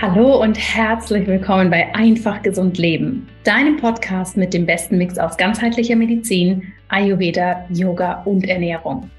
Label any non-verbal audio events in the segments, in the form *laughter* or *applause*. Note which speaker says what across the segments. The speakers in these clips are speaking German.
Speaker 1: Hallo und herzlich willkommen bei Einfach Gesund Leben, deinem Podcast mit dem besten Mix aus ganzheitlicher Medizin, Ayurveda, Yoga und Ernährung.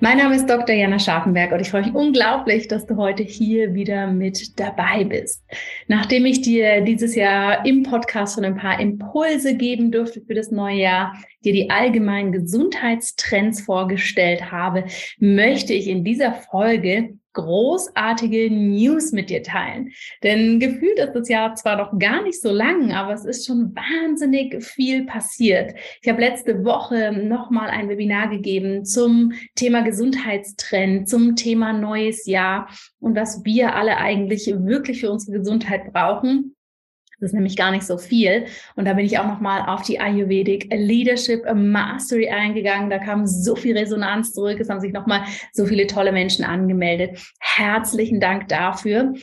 Speaker 1: Mein Name ist Dr. Jana Scharfenberg und ich freue mich unglaublich, dass du heute hier wieder mit dabei bist. Nachdem ich dir dieses Jahr im Podcast schon ein paar Impulse geben durfte für das neue Jahr, dir die allgemeinen Gesundheitstrends vorgestellt habe, möchte ich in dieser Folge großartige News mit dir teilen. Denn gefühlt ist das Jahr zwar noch gar nicht so lang, aber es ist schon wahnsinnig viel passiert. Ich habe letzte Woche nochmal ein Webinar gegeben zum Thema Gesundheitstrend, zum Thema neues Jahr und was wir alle eigentlich wirklich für unsere Gesundheit brauchen. Das ist nämlich gar nicht so viel. Und da bin ich auch nochmal auf die Ayurvedic Leadership Mastery eingegangen. Da kam so viel Resonanz zurück. Es haben sich nochmal so viele tolle Menschen angemeldet. Herzlichen Dank dafür.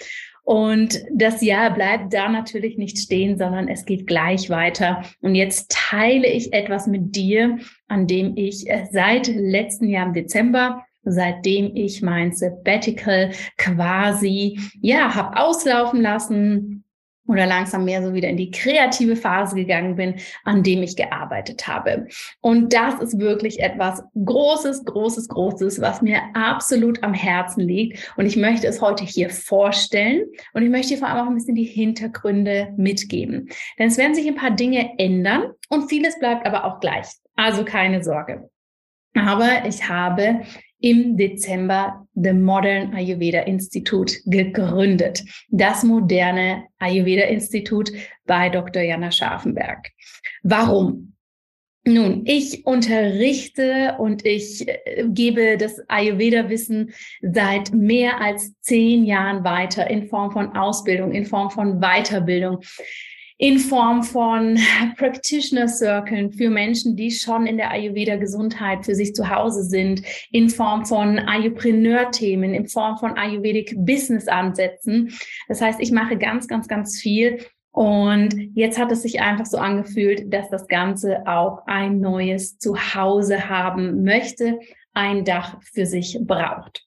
Speaker 1: Und das Jahr bleibt da natürlich nicht stehen, sondern es geht gleich weiter. Und jetzt teile ich etwas mit dir, an dem ich seit letzten Jahr im Dezember seitdem ich mein Sabbatical quasi, ja, habe auslaufen lassen, oder langsam mehr so wieder in die kreative Phase gegangen bin, an dem ich gearbeitet habe. Und das ist wirklich etwas Großes, Großes, Großes, was mir absolut am Herzen liegt. Und ich möchte es heute hier vorstellen und ich möchte dir vor allem auch ein bisschen die Hintergründe mitgeben. Denn es werden sich ein paar Dinge ändern und vieles bleibt aber auch gleich. Also keine Sorge. Aber ich habe im Dezember The Modern Ayurveda Institute gegründet. Das moderne Ayurveda Institut bei Dr. Jana Scharfenberg. Warum? Nun, ich unterrichte und ich äh, gebe das Ayurveda-Wissen seit mehr als zehn Jahren weiter in Form von Ausbildung, in Form von Weiterbildung in Form von *laughs* Practitioner Circles für Menschen, die schon in der Ayurveda Gesundheit für sich zu Hause sind, in Form von Ayurpreneur Themen, in Form von Ayurvedic Business Ansätzen. Das heißt, ich mache ganz, ganz, ganz viel. Und jetzt hat es sich einfach so angefühlt, dass das Ganze auch ein neues Zuhause haben möchte, ein Dach für sich braucht.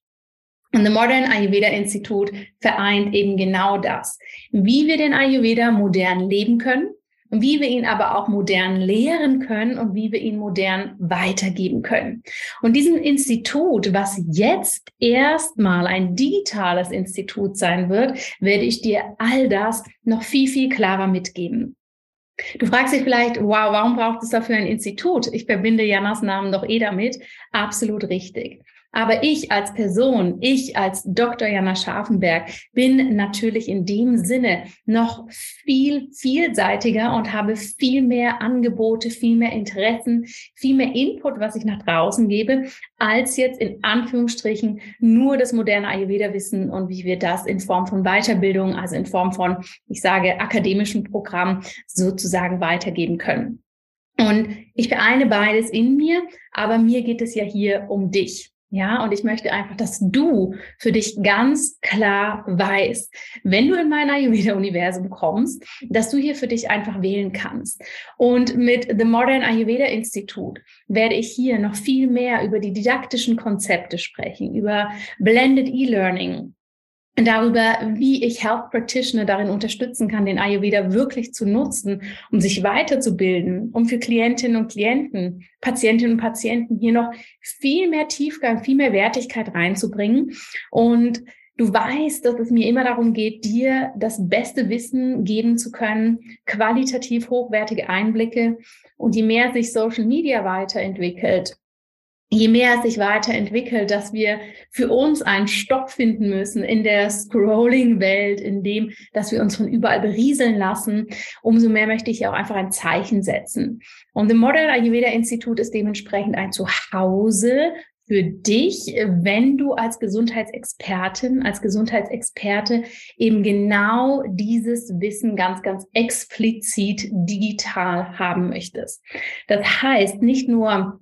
Speaker 1: Und The Modern Ayurveda Institut vereint eben genau das. Wie wir den Ayurveda modern leben können, wie wir ihn aber auch modern lehren können und wie wir ihn modern weitergeben können. Und diesem Institut, was jetzt erstmal ein digitales Institut sein wird, werde ich dir all das noch viel, viel klarer mitgeben. Du fragst dich vielleicht, wow, warum braucht es dafür ein Institut? Ich verbinde Janas Namen doch eh damit. Absolut richtig. Aber ich als Person, ich als Dr. Jana Scharfenberg bin natürlich in dem Sinne noch viel vielseitiger und habe viel mehr Angebote, viel mehr Interessen, viel mehr Input, was ich nach draußen gebe, als jetzt in Anführungsstrichen nur das moderne Ayurveda-Wissen und wie wir das in Form von Weiterbildung, also in Form von, ich sage, akademischen Programm sozusagen weitergeben können. Und ich vereine beides in mir, aber mir geht es ja hier um dich. Ja, und ich möchte einfach, dass du für dich ganz klar weißt, wenn du in mein Ayurveda-Universum kommst, dass du hier für dich einfach wählen kannst. Und mit The Modern Ayurveda Institute werde ich hier noch viel mehr über die didaktischen Konzepte sprechen, über Blended E-Learning, darüber, wie ich Health Practitioner darin unterstützen kann, den Ayurveda wirklich zu nutzen, um sich weiterzubilden, um für Klientinnen und Klienten, Patientinnen und Patienten hier noch viel mehr Tiefgang, viel mehr Wertigkeit reinzubringen. Und du weißt, dass es mir immer darum geht, dir das beste Wissen geben zu können, qualitativ hochwertige Einblicke. Und je mehr sich Social Media weiterentwickelt, je mehr es sich weiterentwickelt, dass wir für uns einen Stopp finden müssen in der Scrolling-Welt, in dem, dass wir uns von überall berieseln lassen, umso mehr möchte ich auch einfach ein Zeichen setzen. Und The Modern Ayurveda Institut ist dementsprechend ein Zuhause für dich, wenn du als Gesundheitsexpertin, als Gesundheitsexperte eben genau dieses Wissen ganz, ganz explizit digital haben möchtest. Das heißt, nicht nur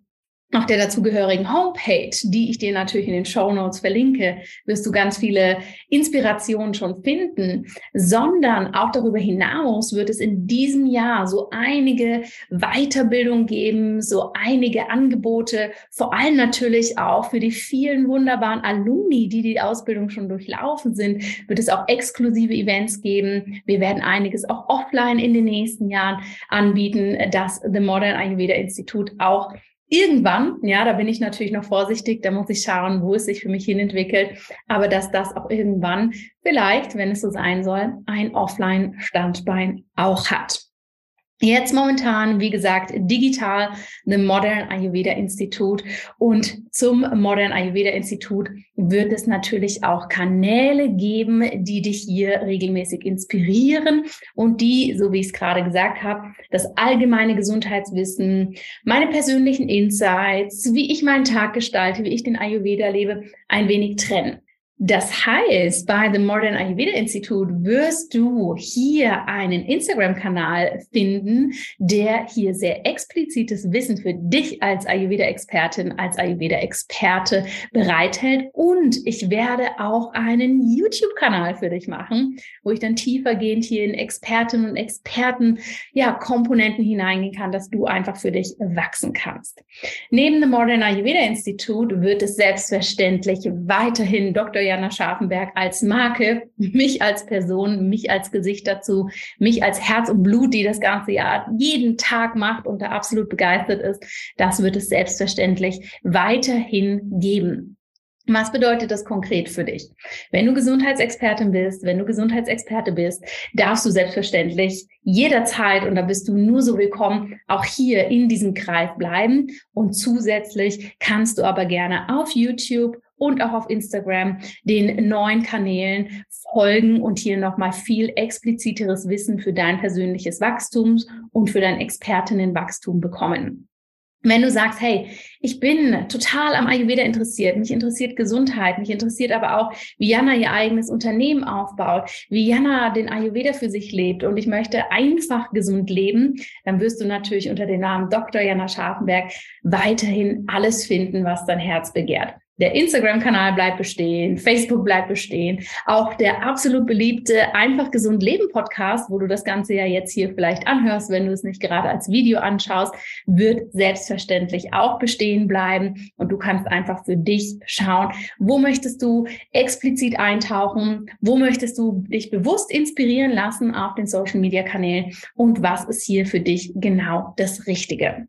Speaker 1: auf der dazugehörigen Homepage, die ich dir natürlich in den Show Notes verlinke, wirst du ganz viele Inspirationen schon finden, sondern auch darüber hinaus wird es in diesem Jahr so einige Weiterbildungen geben, so einige Angebote, vor allem natürlich auch für die vielen wunderbaren Alumni, die die Ausbildung schon durchlaufen sind, wird es auch exklusive Events geben. Wir werden einiges auch offline in den nächsten Jahren anbieten, dass The Modern Ayurveda Institut auch irgendwann, ja, da bin ich natürlich noch vorsichtig, da muss ich schauen, wo es sich für mich hin entwickelt, aber dass das auch irgendwann vielleicht, wenn es so sein soll, ein Offline-Standbein auch hat. Jetzt momentan, wie gesagt, digital, The Modern Ayurveda Institut. Und zum Modern Ayurveda Institut wird es natürlich auch Kanäle geben, die dich hier regelmäßig inspirieren und die, so wie ich es gerade gesagt habe, das allgemeine Gesundheitswissen, meine persönlichen Insights, wie ich meinen Tag gestalte, wie ich den Ayurveda lebe, ein wenig trennen. Das heißt, bei The Modern Ayurveda Institute wirst du hier einen Instagram-Kanal finden, der hier sehr explizites Wissen für dich als Ayurveda-Expertin, als Ayurveda-Experte bereithält. Und ich werde auch einen YouTube-Kanal für dich machen, wo ich dann tiefergehend hier in Expertinnen und Experten, ja, Komponenten hineingehen kann, dass du einfach für dich wachsen kannst. Neben The Modern Ayurveda Institute wird es selbstverständlich weiterhin Dr. Jana Scharfenberg als Marke, mich als Person, mich als Gesicht dazu, mich als Herz und Blut, die das ganze Jahr jeden Tag macht und da absolut begeistert ist. Das wird es selbstverständlich weiterhin geben. Was bedeutet das konkret für dich? Wenn du Gesundheitsexpertin bist, wenn du Gesundheitsexperte bist, darfst du selbstverständlich jederzeit, und da bist du nur so willkommen, auch hier in diesem Kreis bleiben. Und zusätzlich kannst du aber gerne auf YouTube und auch auf Instagram den neuen Kanälen folgen und hier nochmal viel expliziteres Wissen für dein persönliches Wachstum und für dein Expertinnenwachstum bekommen. Wenn du sagst, hey, ich bin total am Ayurveda interessiert, mich interessiert Gesundheit, mich interessiert aber auch, wie Jana ihr eigenes Unternehmen aufbaut, wie Jana den Ayurveda für sich lebt und ich möchte einfach gesund leben, dann wirst du natürlich unter dem Namen Dr. Jana Scharfenberg weiterhin alles finden, was dein Herz begehrt. Der Instagram-Kanal bleibt bestehen, Facebook bleibt bestehen, auch der absolut beliebte Einfach gesund leben Podcast, wo du das Ganze ja jetzt hier vielleicht anhörst, wenn du es nicht gerade als Video anschaust, wird selbstverständlich auch bestehen bleiben und du kannst einfach für dich schauen, wo möchtest du explizit eintauchen, wo möchtest du dich bewusst inspirieren lassen auf den Social Media Kanälen und was ist hier für dich genau das Richtige.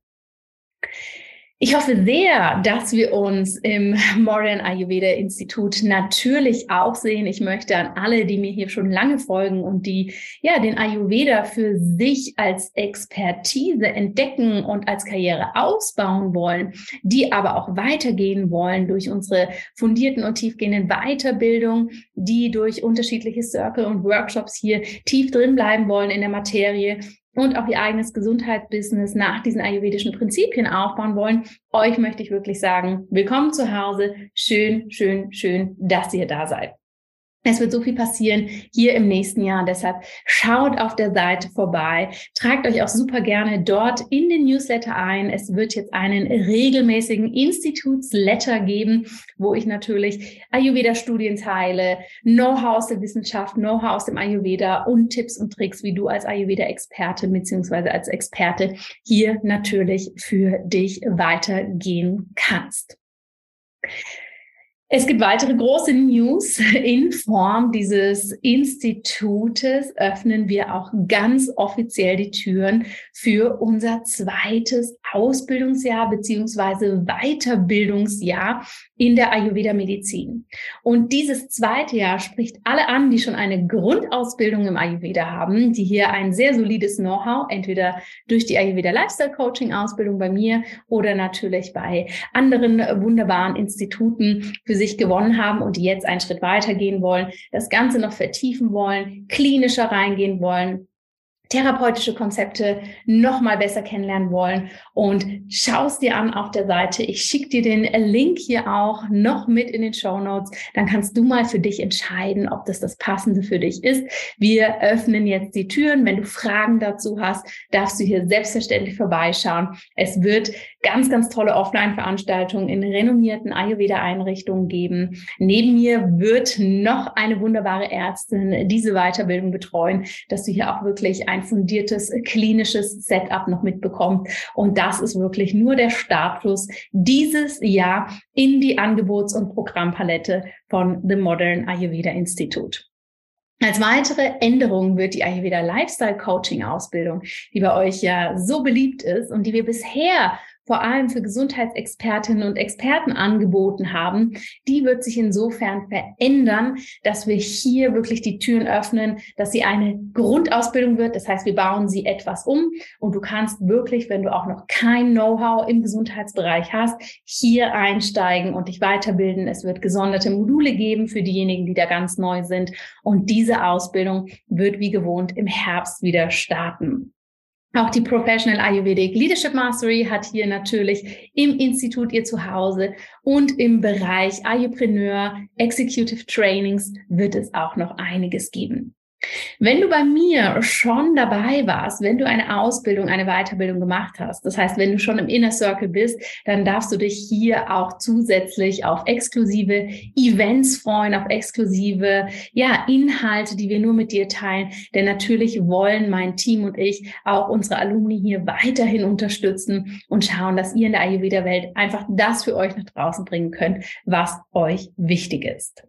Speaker 1: Ich hoffe sehr, dass wir uns im Modern Ayurveda Institut natürlich auch sehen. Ich möchte an alle, die mir hier schon lange folgen und die ja den Ayurveda für sich als Expertise entdecken und als Karriere ausbauen wollen, die aber auch weitergehen wollen durch unsere fundierten und tiefgehenden Weiterbildung, die durch unterschiedliche Circle und Workshops hier tief drin bleiben wollen in der Materie und auch ihr eigenes Gesundheitsbusiness nach diesen ayurvedischen Prinzipien aufbauen wollen, euch möchte ich wirklich sagen, willkommen zu Hause. Schön, schön, schön, dass ihr da seid. Es wird so viel passieren hier im nächsten Jahr. Deshalb schaut auf der Seite vorbei. Tragt euch auch super gerne dort in den Newsletter ein. Es wird jetzt einen regelmäßigen Institutsletter geben, wo ich natürlich Ayurveda-Studien teile, Know-how aus der Wissenschaft, Know-how aus dem Ayurveda und Tipps und Tricks, wie du als Ayurveda-Experte beziehungsweise als Experte hier natürlich für dich weitergehen kannst. Es gibt weitere große News in Form dieses Institutes. Öffnen wir auch ganz offiziell die Türen für unser zweites Ausbildungsjahr beziehungsweise Weiterbildungsjahr in der Ayurveda Medizin. Und dieses zweite Jahr spricht alle an, die schon eine Grundausbildung im Ayurveda haben, die hier ein sehr solides Know-how, entweder durch die Ayurveda Lifestyle Coaching Ausbildung bei mir oder natürlich bei anderen wunderbaren Instituten für sich gewonnen haben und die jetzt einen Schritt weitergehen wollen, das Ganze noch vertiefen wollen, klinischer reingehen wollen therapeutische Konzepte noch mal besser kennenlernen wollen und schaust dir an auf der Seite. Ich schicke dir den Link hier auch noch mit in den Show Notes. Dann kannst du mal für dich entscheiden, ob das das Passende für dich ist. Wir öffnen jetzt die Türen. Wenn du Fragen dazu hast, darfst du hier selbstverständlich vorbeischauen. Es wird ganz, ganz tolle Offline-Veranstaltungen in renommierten Ayurveda-Einrichtungen geben. Neben mir wird noch eine wunderbare Ärztin diese Weiterbildung betreuen, dass du hier auch wirklich ein fundiertes klinisches Setup noch mitbekommt. Und das ist wirklich nur der Startschuss dieses Jahr in die Angebots- und Programmpalette von The Modern Ayurveda Institute. Als weitere Änderung wird die Ayurveda Lifestyle Coaching Ausbildung, die bei euch ja so beliebt ist und die wir bisher vor allem für Gesundheitsexpertinnen und Experten angeboten haben, die wird sich insofern verändern, dass wir hier wirklich die Türen öffnen, dass sie eine Grundausbildung wird. Das heißt, wir bauen sie etwas um und du kannst wirklich, wenn du auch noch kein Know-how im Gesundheitsbereich hast, hier einsteigen und dich weiterbilden. Es wird gesonderte Module geben für diejenigen, die da ganz neu sind. Und diese Ausbildung wird wie gewohnt im Herbst wieder starten. Auch die Professional Ayurvedic Leadership Mastery hat hier natürlich im Institut ihr Zuhause und im Bereich Ayurpreneur Executive Trainings wird es auch noch einiges geben. Wenn du bei mir schon dabei warst, wenn du eine Ausbildung, eine Weiterbildung gemacht hast, das heißt, wenn du schon im Inner Circle bist, dann darfst du dich hier auch zusätzlich auf exklusive Events freuen, auf exklusive, ja, Inhalte, die wir nur mit dir teilen. Denn natürlich wollen mein Team und ich auch unsere Alumni hier weiterhin unterstützen und schauen, dass ihr in der Ayurveda-Welt einfach das für euch nach draußen bringen könnt, was euch wichtig ist.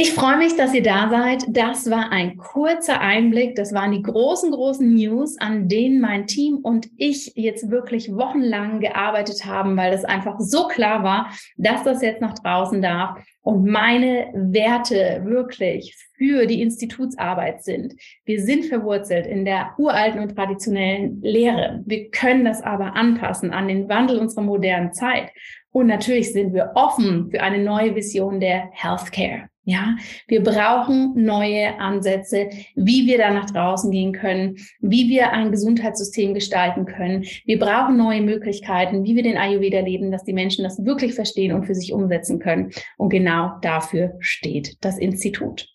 Speaker 1: Ich freue mich, dass ihr da seid. Das war ein kurzer Einblick. Das waren die großen, großen News, an denen mein Team und ich jetzt wirklich wochenlang gearbeitet haben, weil das einfach so klar war, dass das jetzt nach draußen darf und meine Werte wirklich für die Institutsarbeit sind. Wir sind verwurzelt in der uralten und traditionellen Lehre. Wir können das aber anpassen an den Wandel unserer modernen Zeit. Und natürlich sind wir offen für eine neue Vision der Healthcare. Ja, wir brauchen neue Ansätze, wie wir da nach draußen gehen können, wie wir ein Gesundheitssystem gestalten können. Wir brauchen neue Möglichkeiten, wie wir den Ayurveda leben, dass die Menschen das wirklich verstehen und für sich umsetzen können. Und genau dafür steht das Institut.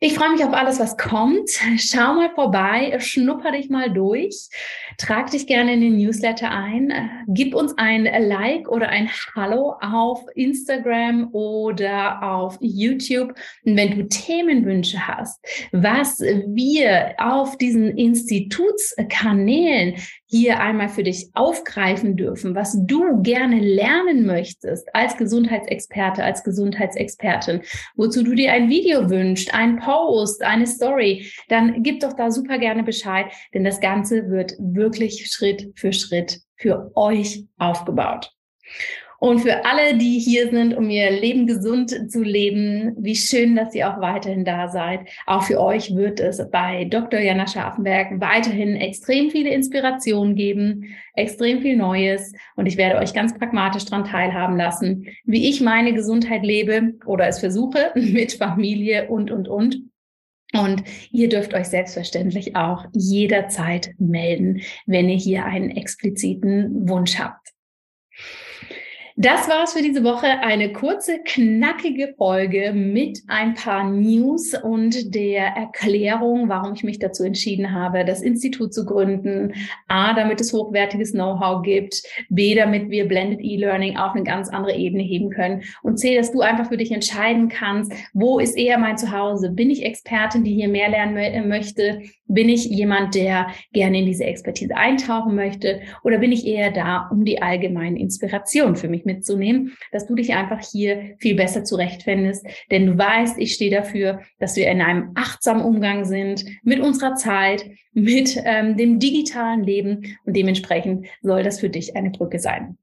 Speaker 1: Ich freue mich auf alles, was kommt. Schau mal vorbei, schnupper dich mal durch, trag dich gerne in den Newsletter ein, gib uns ein Like oder ein Hallo auf Instagram oder auf YouTube. Und wenn du Themenwünsche hast, was wir auf diesen Institutskanälen hier einmal für dich aufgreifen dürfen, was du gerne lernen möchtest als Gesundheitsexperte, als Gesundheitsexpertin, wozu du dir ein Video wünschst, ein Post, eine Story, dann gib doch da super gerne Bescheid, denn das Ganze wird wirklich Schritt für Schritt für euch aufgebaut. Und für alle, die hier sind, um ihr Leben gesund zu leben, wie schön, dass ihr auch weiterhin da seid. Auch für euch wird es bei Dr. Jana Scharfenberg weiterhin extrem viele Inspirationen geben, extrem viel Neues. Und ich werde euch ganz pragmatisch daran teilhaben lassen, wie ich meine Gesundheit lebe oder es versuche *laughs* mit Familie und, und, und. Und ihr dürft euch selbstverständlich auch jederzeit melden, wenn ihr hier einen expliziten Wunsch habt. Das war's für diese Woche. Eine kurze, knackige Folge mit ein paar News und der Erklärung, warum ich mich dazu entschieden habe, das Institut zu gründen. A, damit es hochwertiges Know-how gibt. B, damit wir Blended E-Learning auf eine ganz andere Ebene heben können. Und C, dass du einfach für dich entscheiden kannst, wo ist eher mein Zuhause? Bin ich Expertin, die hier mehr lernen möchte? Bin ich jemand, der gerne in diese Expertise eintauchen möchte? Oder bin ich eher da, um die allgemeine Inspiration für mich mitzunehmen, dass du dich einfach hier viel besser zurechtfindest. Denn du weißt, ich stehe dafür, dass wir in einem achtsamen Umgang sind mit unserer Zeit, mit ähm, dem digitalen Leben und dementsprechend soll das für dich eine Brücke sein.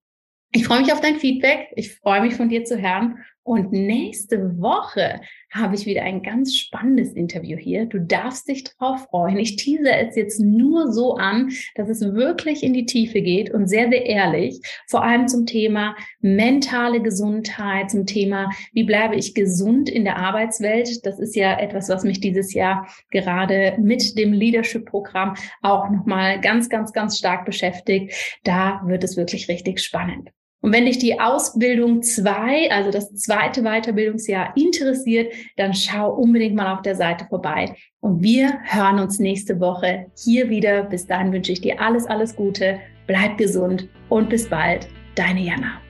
Speaker 1: Ich freue mich auf dein Feedback. Ich freue mich von dir zu hören Und nächste Woche habe ich wieder ein ganz spannendes Interview hier. Du darfst dich drauf freuen. Ich tease es jetzt nur so an, dass es wirklich in die Tiefe geht und sehr, sehr ehrlich. Vor allem zum Thema mentale Gesundheit, zum Thema, wie bleibe ich gesund in der Arbeitswelt. Das ist ja etwas, was mich dieses Jahr gerade mit dem Leadership-Programm auch nochmal ganz, ganz, ganz stark beschäftigt. Da wird es wirklich richtig spannend. Und wenn dich die Ausbildung 2, also das zweite Weiterbildungsjahr interessiert, dann schau unbedingt mal auf der Seite vorbei. Und wir hören uns nächste Woche hier wieder. Bis dahin wünsche ich dir alles, alles Gute, bleib gesund und bis bald. Deine Jana.